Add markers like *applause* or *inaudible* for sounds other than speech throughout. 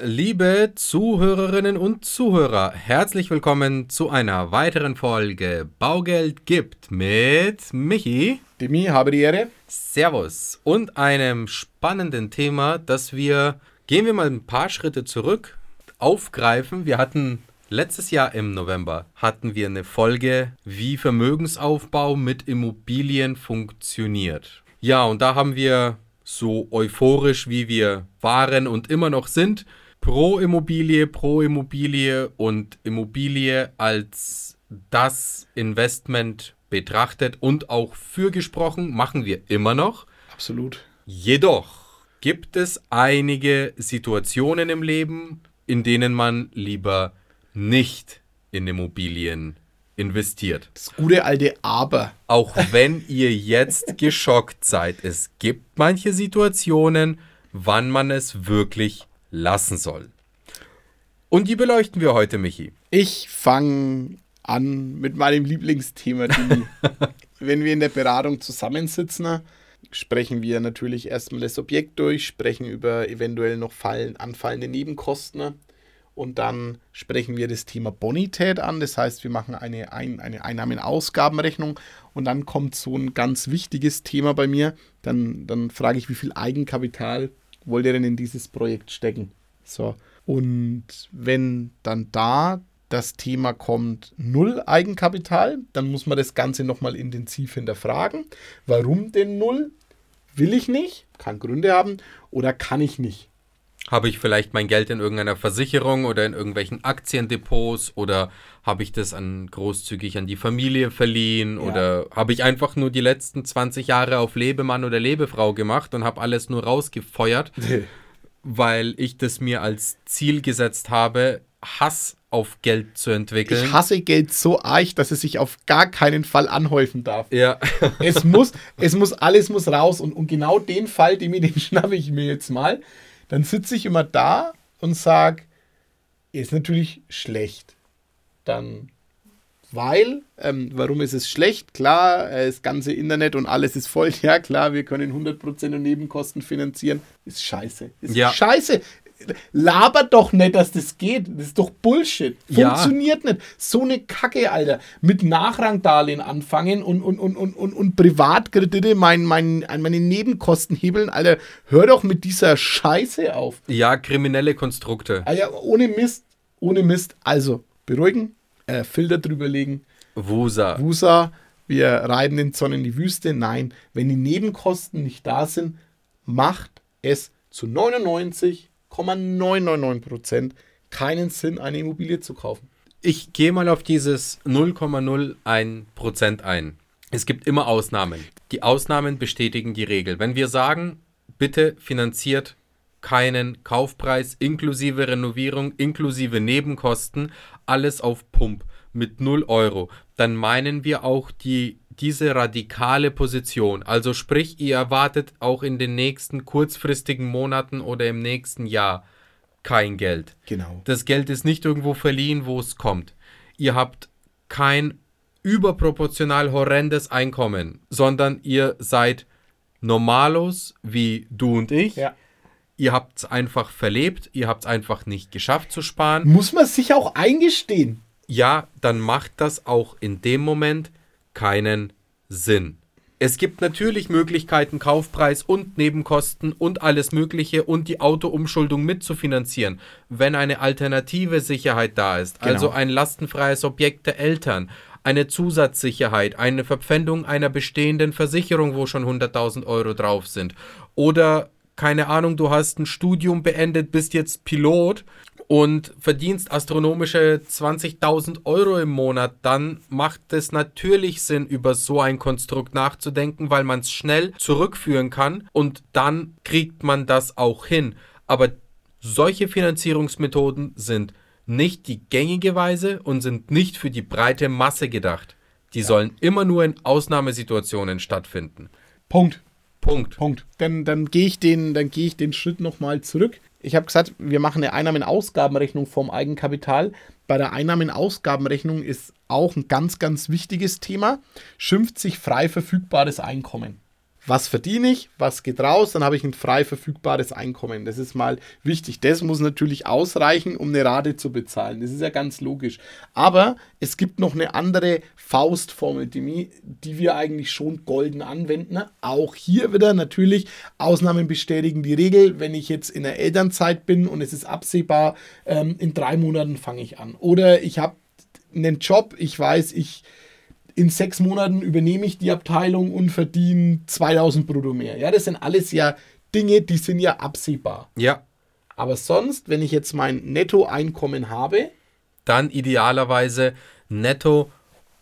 Liebe Zuhörerinnen und Zuhörer, herzlich willkommen zu einer weiteren Folge Baugeld gibt mit Michi. Demi, habe die Ehre. Servus. Und einem spannenden Thema, das wir, gehen wir mal ein paar Schritte zurück, aufgreifen. Wir hatten letztes Jahr im November, hatten wir eine Folge, wie Vermögensaufbau mit Immobilien funktioniert. Ja, und da haben wir so euphorisch, wie wir waren und immer noch sind, pro Immobilie, pro Immobilie und Immobilie als das Investment betrachtet und auch für gesprochen, machen wir immer noch. Absolut. Jedoch gibt es einige Situationen im Leben, in denen man lieber nicht in Immobilien investiert. Das gute alte Aber. Auch wenn ihr jetzt *laughs* geschockt seid, es gibt manche Situationen, wann man es wirklich lassen soll. Und die beleuchten wir heute, Michi. Ich fange an mit meinem Lieblingsthema. *laughs* Wenn wir in der Beratung zusammensitzen, sprechen wir natürlich erstmal das Objekt durch, sprechen über eventuell noch fallen, anfallende Nebenkosten und dann sprechen wir das Thema Bonität an. Das heißt, wir machen eine, ein, eine Einnahmen-Ausgabenrechnung und dann kommt so ein ganz wichtiges Thema bei mir. Dann, dann frage ich, wie viel Eigenkapital wollt ihr denn in dieses Projekt stecken? So. Und wenn dann da das Thema kommt, null Eigenkapital, dann muss man das Ganze nochmal intensiv hinterfragen. Warum denn null? Will ich nicht, kann Gründe haben, oder kann ich nicht? Habe ich vielleicht mein Geld in irgendeiner Versicherung oder in irgendwelchen Aktiendepots oder habe ich das an großzügig an die Familie verliehen ja. oder habe ich einfach nur die letzten 20 Jahre auf Lebemann oder Lebefrau gemacht und habe alles nur rausgefeuert, weil ich das mir als Ziel gesetzt habe, Hass auf Geld zu entwickeln. Ich hasse Geld so arg, dass es sich auf gar keinen Fall anhäufen darf. Ja. es muss, es muss, alles muss raus und, und genau den Fall, den, den schnappe ich mir jetzt mal dann sitze ich immer da und sage, ist natürlich schlecht. Dann, weil, ähm, warum ist es schlecht? Klar, äh, das ganze Internet und alles ist voll. *laughs* Ja, klar, wir können 100% der Nebenkosten finanzieren. Ist scheiße. Ist ja. scheiße labert doch nicht, dass das geht. Das ist doch Bullshit. Funktioniert ja. nicht. So eine Kacke, Alter. Mit Nachrangdarlehen anfangen und, und, und, und, und, und Privatkredite mein, mein, meine Nebenkosten hebeln, Alter. Hör doch mit dieser Scheiße auf. Ja, kriminelle Konstrukte. Alter, ohne Mist. Ohne Mist. Also, beruhigen, äh, Filter drüberlegen. Wusa. Wusa. Wir reiten den Sonne in die Wüste. Nein, wenn die Nebenkosten nicht da sind, macht es zu 99 0,999% keinen Sinn, eine Immobilie zu kaufen. Ich gehe mal auf dieses 0,01% ein. Es gibt immer Ausnahmen. Die Ausnahmen bestätigen die Regel. Wenn wir sagen, bitte finanziert keinen Kaufpreis inklusive Renovierung, inklusive Nebenkosten, alles auf Pump mit 0 Euro, dann meinen wir auch die diese radikale Position. Also sprich, ihr erwartet auch in den nächsten kurzfristigen Monaten oder im nächsten Jahr kein Geld. Genau. Das Geld ist nicht irgendwo verliehen, wo es kommt. Ihr habt kein überproportional horrendes Einkommen, sondern ihr seid normalos wie du und ich. Ja. Ihr habt es einfach verlebt, ihr habt es einfach nicht geschafft zu sparen. Muss man sich auch eingestehen. Ja, dann macht das auch in dem Moment keinen Sinn. Es gibt natürlich Möglichkeiten, Kaufpreis und Nebenkosten und alles Mögliche und die Autoumschuldung mitzufinanzieren, wenn eine alternative Sicherheit da ist, genau. also ein lastenfreies Objekt der Eltern, eine Zusatzsicherheit, eine Verpfändung einer bestehenden Versicherung, wo schon 100.000 Euro drauf sind. Oder keine Ahnung, du hast ein Studium beendet, bist jetzt Pilot und verdienst astronomische 20.000 Euro im Monat, dann macht es natürlich Sinn, über so ein Konstrukt nachzudenken, weil man es schnell zurückführen kann und dann kriegt man das auch hin. Aber solche Finanzierungsmethoden sind nicht die gängige Weise und sind nicht für die breite Masse gedacht. Die ja. sollen immer nur in Ausnahmesituationen stattfinden. Punkt. Punkt. Punkt. Dann, dann gehe ich, den, geh ich den Schritt nochmal zurück ich habe gesagt, wir machen eine Einnahmen-Ausgabenrechnung vom Eigenkapital. Bei der Einnahmen-Ausgabenrechnung ist auch ein ganz, ganz wichtiges Thema, schimpft sich frei verfügbares Einkommen. Was verdiene ich, was geht raus, dann habe ich ein frei verfügbares Einkommen. Das ist mal wichtig. Das muss natürlich ausreichen, um eine Rate zu bezahlen. Das ist ja ganz logisch. Aber es gibt noch eine andere Faustformel, die, die wir eigentlich schon golden anwenden. Auch hier wieder natürlich, Ausnahmen bestätigen die Regel. Wenn ich jetzt in der Elternzeit bin und es ist absehbar, ähm, in drei Monaten fange ich an. Oder ich habe einen Job, ich weiß, ich in sechs Monaten übernehme ich die Abteilung und verdiene 2000 brutto mehr. Ja, das sind alles ja Dinge, die sind ja absehbar. Ja. Aber sonst, wenn ich jetzt mein Nettoeinkommen habe, dann idealerweise netto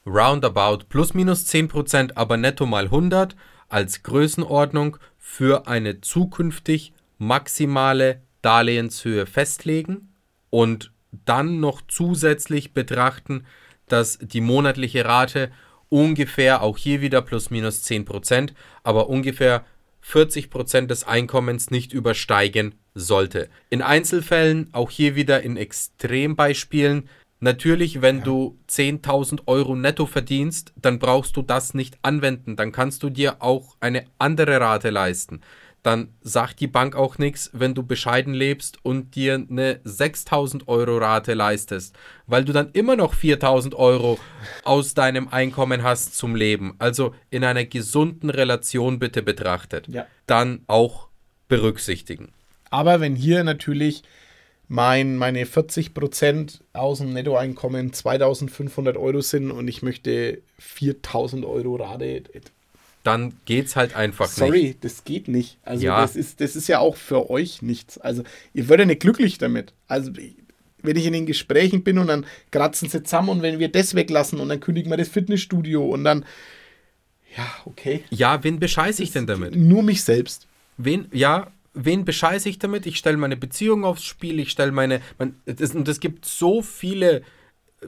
roundabout plus minus 10%, aber netto mal 100 als Größenordnung für eine zukünftig maximale Darlehenshöhe festlegen und dann noch zusätzlich betrachten, dass die monatliche Rate ungefähr, auch hier wieder plus minus 10%, aber ungefähr 40% des Einkommens nicht übersteigen sollte. In Einzelfällen, auch hier wieder in Extrembeispielen, natürlich, wenn ja. du 10.000 Euro netto verdienst, dann brauchst du das nicht anwenden, dann kannst du dir auch eine andere Rate leisten dann sagt die Bank auch nichts, wenn du bescheiden lebst und dir eine 6000 Euro Rate leistest, weil du dann immer noch 4000 Euro aus deinem Einkommen hast zum Leben. Also in einer gesunden Relation bitte betrachtet. Ja. Dann auch berücksichtigen. Aber wenn hier natürlich mein, meine 40% aus dem Nettoeinkommen 2500 Euro sind und ich möchte 4000 Euro Rate, dann geht es halt einfach Sorry, nicht. Sorry, das geht nicht. Also ja. das, ist, das ist ja auch für euch nichts. Also ihr werdet nicht glücklich damit. Also wenn ich in den Gesprächen bin und dann kratzen sie zusammen und wenn wir das weglassen und dann kündigen wir das Fitnessstudio und dann, ja, okay. Ja, wen bescheiße ich denn damit? Nur mich selbst. Wen, ja, wen bescheiße ich damit? Ich stelle meine Beziehung aufs Spiel, ich stelle meine, man, das, und es gibt so viele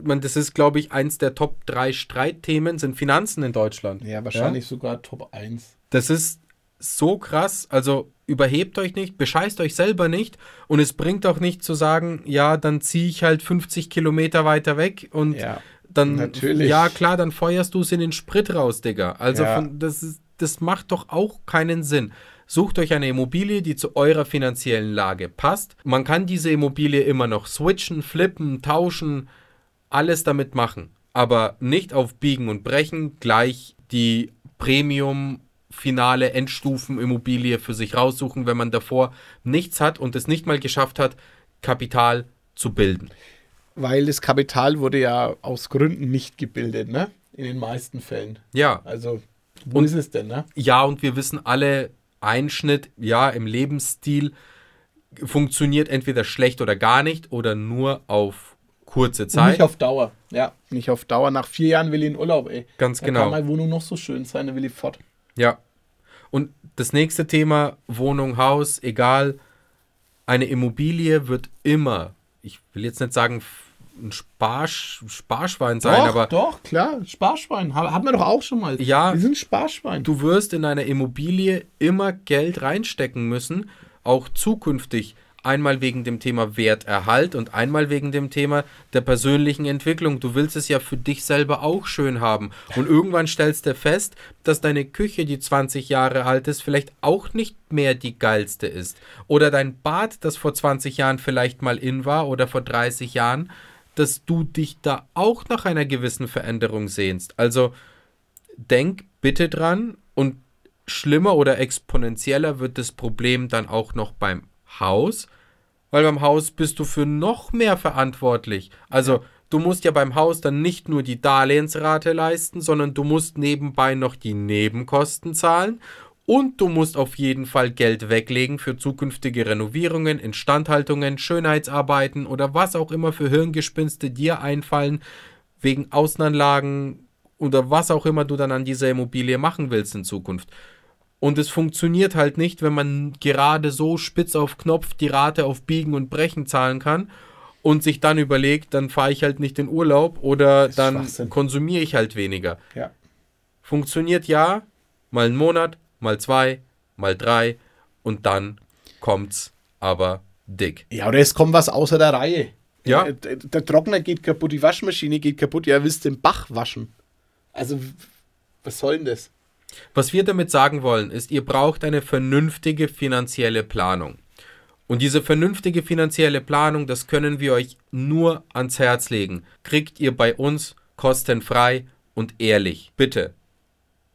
man, das ist, glaube ich, eins der Top 3 Streitthemen, sind Finanzen in Deutschland. Ja, wahrscheinlich ja? sogar Top 1. Das ist so krass. Also überhebt euch nicht, bescheißt euch selber nicht. Und es bringt auch nicht zu sagen, ja, dann ziehe ich halt 50 Kilometer weiter weg und ja, dann. Natürlich. Ja, klar, dann feuerst du es in den Sprit raus, Digga. Also ja. von, das, ist, das macht doch auch keinen Sinn. Sucht euch eine Immobilie, die zu eurer finanziellen Lage passt. Man kann diese Immobilie immer noch switchen, flippen, tauschen, alles damit machen, aber nicht auf Biegen und Brechen gleich die Premium finale Endstufen-Immobilie für sich raussuchen, wenn man davor nichts hat und es nicht mal geschafft hat, Kapital zu bilden. Weil das Kapital wurde ja aus Gründen nicht gebildet, ne? In den meisten Fällen. Ja. Also, wo und, ist es denn, ne? Ja, und wir wissen alle, Einschnitt, ja, im Lebensstil funktioniert entweder schlecht oder gar nicht oder nur auf kurze Zeit. Nicht auf Dauer. Ja, nicht auf Dauer. Nach vier Jahren will ich in Urlaub, ey. Ganz da genau. Kann meine Wohnung noch so schön sein, dann will ich fort. Ja. Und das nächste Thema, Wohnung, Haus, egal. Eine Immobilie wird immer, ich will jetzt nicht sagen, ein Sparsch, Sparschwein sein, doch, aber. Doch, klar, Sparschwein. Hat man doch auch schon mal. Ja. Wir sind Sparschwein. Du wirst in einer Immobilie immer Geld reinstecken müssen, auch zukünftig. Einmal wegen dem Thema Werterhalt und einmal wegen dem Thema der persönlichen Entwicklung. Du willst es ja für dich selber auch schön haben. Und irgendwann stellst du fest, dass deine Küche, die 20 Jahre alt ist, vielleicht auch nicht mehr die geilste ist. Oder dein Bad, das vor 20 Jahren vielleicht mal in war oder vor 30 Jahren, dass du dich da auch nach einer gewissen Veränderung sehnst. Also denk bitte dran und schlimmer oder exponentieller wird das Problem dann auch noch beim Haus, weil beim Haus bist du für noch mehr verantwortlich. Also du musst ja beim Haus dann nicht nur die Darlehensrate leisten, sondern du musst nebenbei noch die Nebenkosten zahlen und du musst auf jeden Fall Geld weglegen für zukünftige Renovierungen, Instandhaltungen, Schönheitsarbeiten oder was auch immer für Hirngespinste dir einfallen, wegen Außenanlagen oder was auch immer du dann an dieser Immobilie machen willst in Zukunft. Und es funktioniert halt nicht, wenn man gerade so spitz auf Knopf die Rate auf Biegen und Brechen zahlen kann und sich dann überlegt, dann fahre ich halt nicht in Urlaub oder dann konsumiere ich halt weniger. Ja. Funktioniert ja, mal einen Monat, mal zwei, mal drei und dann kommt's aber dick. Ja, oder es kommt was außer der Reihe. Ja. Der, der Trockner geht kaputt, die Waschmaschine geht kaputt, ja, willst den Bach waschen. Also, was soll denn das? Was wir damit sagen wollen, ist, ihr braucht eine vernünftige finanzielle Planung. Und diese vernünftige finanzielle Planung, das können wir euch nur ans Herz legen. Kriegt ihr bei uns kostenfrei und ehrlich. Bitte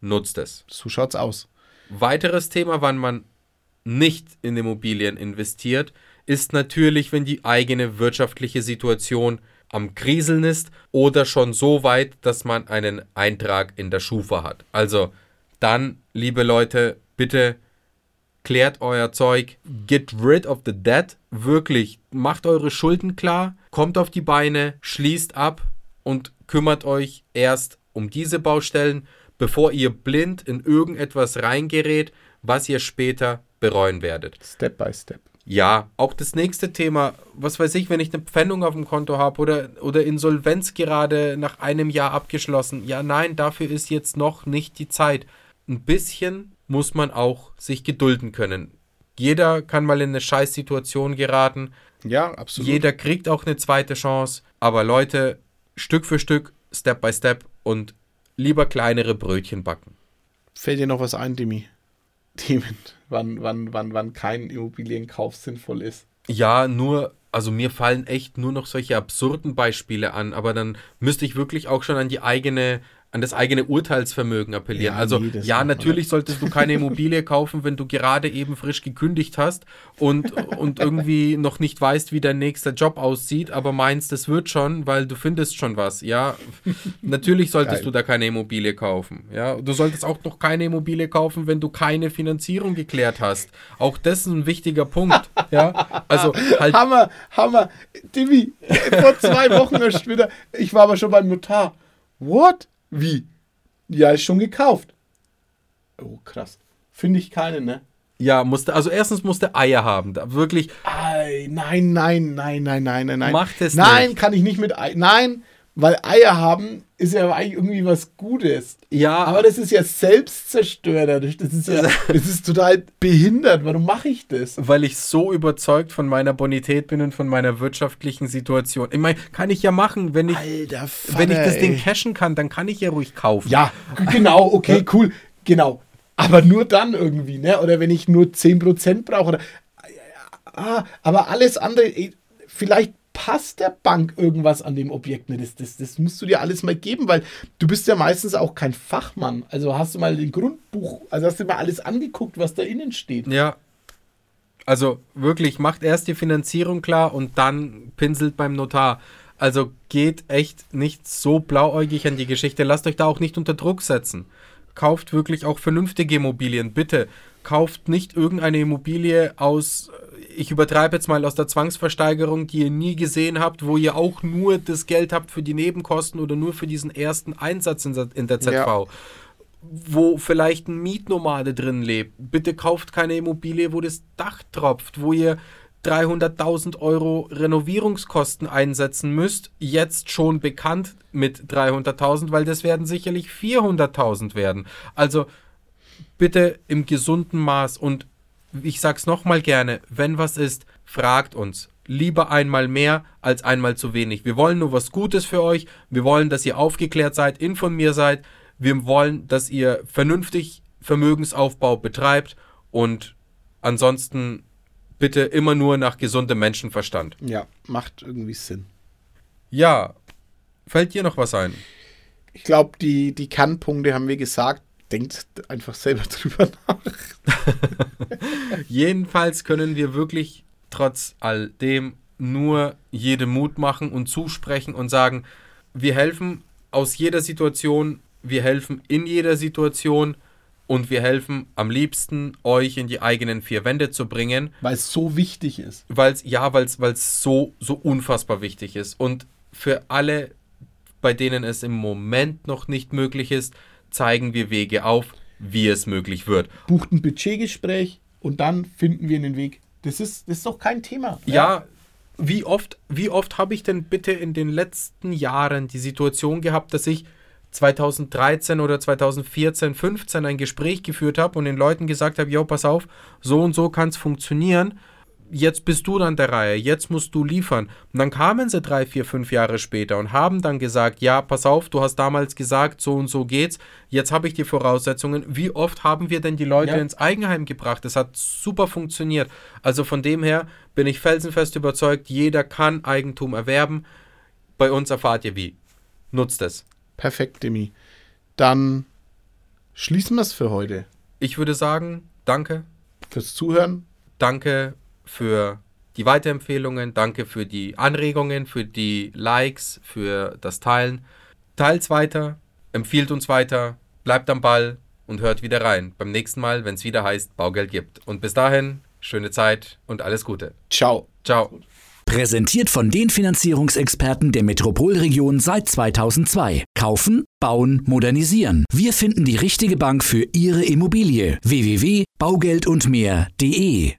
nutzt es. So schaut's aus. Weiteres Thema, wann man nicht in Immobilien investiert, ist natürlich, wenn die eigene wirtschaftliche Situation am Kriseln ist oder schon so weit, dass man einen Eintrag in der Schufa hat. Also dann, liebe Leute, bitte klärt euer Zeug, get rid of the debt, wirklich, macht eure Schulden klar, kommt auf die Beine, schließt ab und kümmert euch erst um diese Baustellen, bevor ihr blind in irgendetwas reingerät, was ihr später bereuen werdet. Step by step. Ja, auch das nächste Thema, was weiß ich, wenn ich eine Pfändung auf dem Konto habe oder, oder Insolvenz gerade nach einem Jahr abgeschlossen. Ja, nein, dafür ist jetzt noch nicht die Zeit. Ein bisschen muss man auch sich gedulden können. Jeder kann mal in eine Scheißsituation geraten. Ja, absolut. Jeder kriegt auch eine zweite Chance. Aber Leute, Stück für Stück, Step by Step und lieber kleinere Brötchen backen. Fällt dir noch was ein, Demi? Themen, wann, wann, wann, wann kein Immobilienkauf sinnvoll ist. Ja, nur, also mir fallen echt nur noch solche absurden Beispiele an, aber dann müsste ich wirklich auch schon an die eigene, an das eigene Urteilsvermögen appellieren. Ja, also nee, ja, natürlich solltest du keine Immobilie *laughs* kaufen, wenn du gerade eben frisch gekündigt hast und, und irgendwie noch nicht weißt, wie dein nächster Job aussieht, aber meinst, es wird schon, weil du findest schon was. Ja, natürlich solltest Geil. du da keine Immobilie kaufen. Ja, du solltest auch noch keine Immobilie kaufen, wenn du keine Finanzierung geklärt hast. Auch das ist ein wichtiger Punkt. Ja, also halt Hammer, Hammer. Demi, vor zwei Wochen *laughs* erst wieder, ich war aber schon beim Notar. What? Wie? Ja, ist schon gekauft. Oh, krass. Finde ich keine, ne? Ja, musste, also erstens musste Eier haben. Da wirklich, Ei, nein, nein, nein, nein, nein, nein, nein. Macht es Nein, nicht. kann ich nicht mit Ei. Nein, weil Eier haben ist ja eigentlich irgendwie was Gutes. ja, Aber das ist ja selbstzerstörerisch. Das ist ja, *laughs* das ist total behindert. Warum mache ich das? weil ich so überzeugt von meiner Bonität bin und von meiner wirtschaftlichen Situation. Ich meine, kann ich ja machen, wenn ich, Alter, Vater, wenn ich das Ding cashen kann, dann kann ich ja ruhig kaufen. Ja, genau, okay, *laughs* cool. Genau. Aber nur dann irgendwie, ne? Oder wenn ich nur 10% brauche. Oder, ah, aber alles andere, vielleicht passt der Bank irgendwas an dem Objekt nicht. Das, das, das musst du dir alles mal geben, weil du bist ja meistens auch kein Fachmann. Also hast du mal den Grundbuch, also hast du mal alles angeguckt, was da innen steht. Ja. Also wirklich, macht erst die Finanzierung klar und dann pinselt beim Notar. Also geht echt nicht so blauäugig an die Geschichte. Lasst euch da auch nicht unter Druck setzen. Kauft wirklich auch vernünftige Immobilien. Bitte kauft nicht irgendeine Immobilie aus, ich übertreibe jetzt mal aus der Zwangsversteigerung, die ihr nie gesehen habt, wo ihr auch nur das Geld habt für die Nebenkosten oder nur für diesen ersten Einsatz in der, ZV Ja. wo vielleicht ein Mietnomade drin lebt. Bitte kauft keine Immobilie, wo das Dach tropft, wo ihr 300.000 Euro Renovierungskosten einsetzen müsst. Jetzt schon bekannt mit 300.000, weil das werden sicherlich 400.000 werden. Also bitte im gesunden Maß und ich sag's nochmal gerne, wenn was ist, fragt uns. Lieber einmal mehr als einmal zu wenig. Wir wollen nur was Gutes für euch. Wir wollen, dass ihr aufgeklärt seid, informiert seid. Wir wollen, dass ihr vernünftig Vermögensaufbau betreibt und ansonsten bitte immer nur nach gesundem Menschenverstand. Ja, macht irgendwie Sinn. Ja, fällt dir noch was ein? Ich glaube, die, die Kernpunkte haben wir gesagt. Denkt einfach selber *laughs* drüber nach. *laughs* Jedenfalls können wir wirklich trotz all dem nur jedem Mut machen und zusprechen und sagen, wir helfen aus jeder Situation, wir helfen in jeder Situation und wir helfen am liebsten euch in die eigenen vier Wände zu bringen, Weil es so wichtig ist. weil es ja, weil es so so unfassbar wichtig ist und für alle, bei denen es im Moment noch nicht möglich ist, zeigen wir Wege auf, wie es möglich wird. Bucht ein Budgetgespräch und dann finden wir einen Weg. Das ist, das ist doch kein Thema. Ja, wie oft, wie oft habe ich denn bitte in den letzten Jahren die Situation gehabt, dass ich 2013 oder 2014, 15 ein Gespräch geführt habe und den Leuten gesagt habe, jo, pass auf, so und so kann es funktionieren. Jetzt bist du dann der Reihe, jetzt musst du liefern. Und dann kamen sie drei, vier, fünf Jahre später und haben dann gesagt, ja, pass auf, du hast damals gesagt, so und so geht's, jetzt habe ich die Voraussetzungen. Wie oft haben wir denn die Leute Ja. ins Eigenheim gebracht? Das hat super funktioniert. Also von dem her bin ich felsenfest überzeugt, jeder kann Eigentum erwerben. Bei uns erfahrt ihr wie. Nutzt es. Perfekt, Demi. Dann schließen wir es für heute. Ich würde sagen, danke. Fürs Zuhören. Danke für die Weiterempfehlungen, danke für die Anregungen, für die Likes, für das Teilen. Teilt's weiter, empfiehlt uns weiter, bleibt am Ball und hört wieder rein. Beim nächsten Mal, wenn es wieder heißt, Baugeld gibt. Und bis dahin, schöne Zeit und alles Gute. Ciao. Ciao. Präsentiert von den Finanzierungsexperten der Metropolregion seit 2002. Kaufen, bauen, modernisieren. Wir finden die richtige Bank für Ihre Immobilie. www.baugeldundmehr.de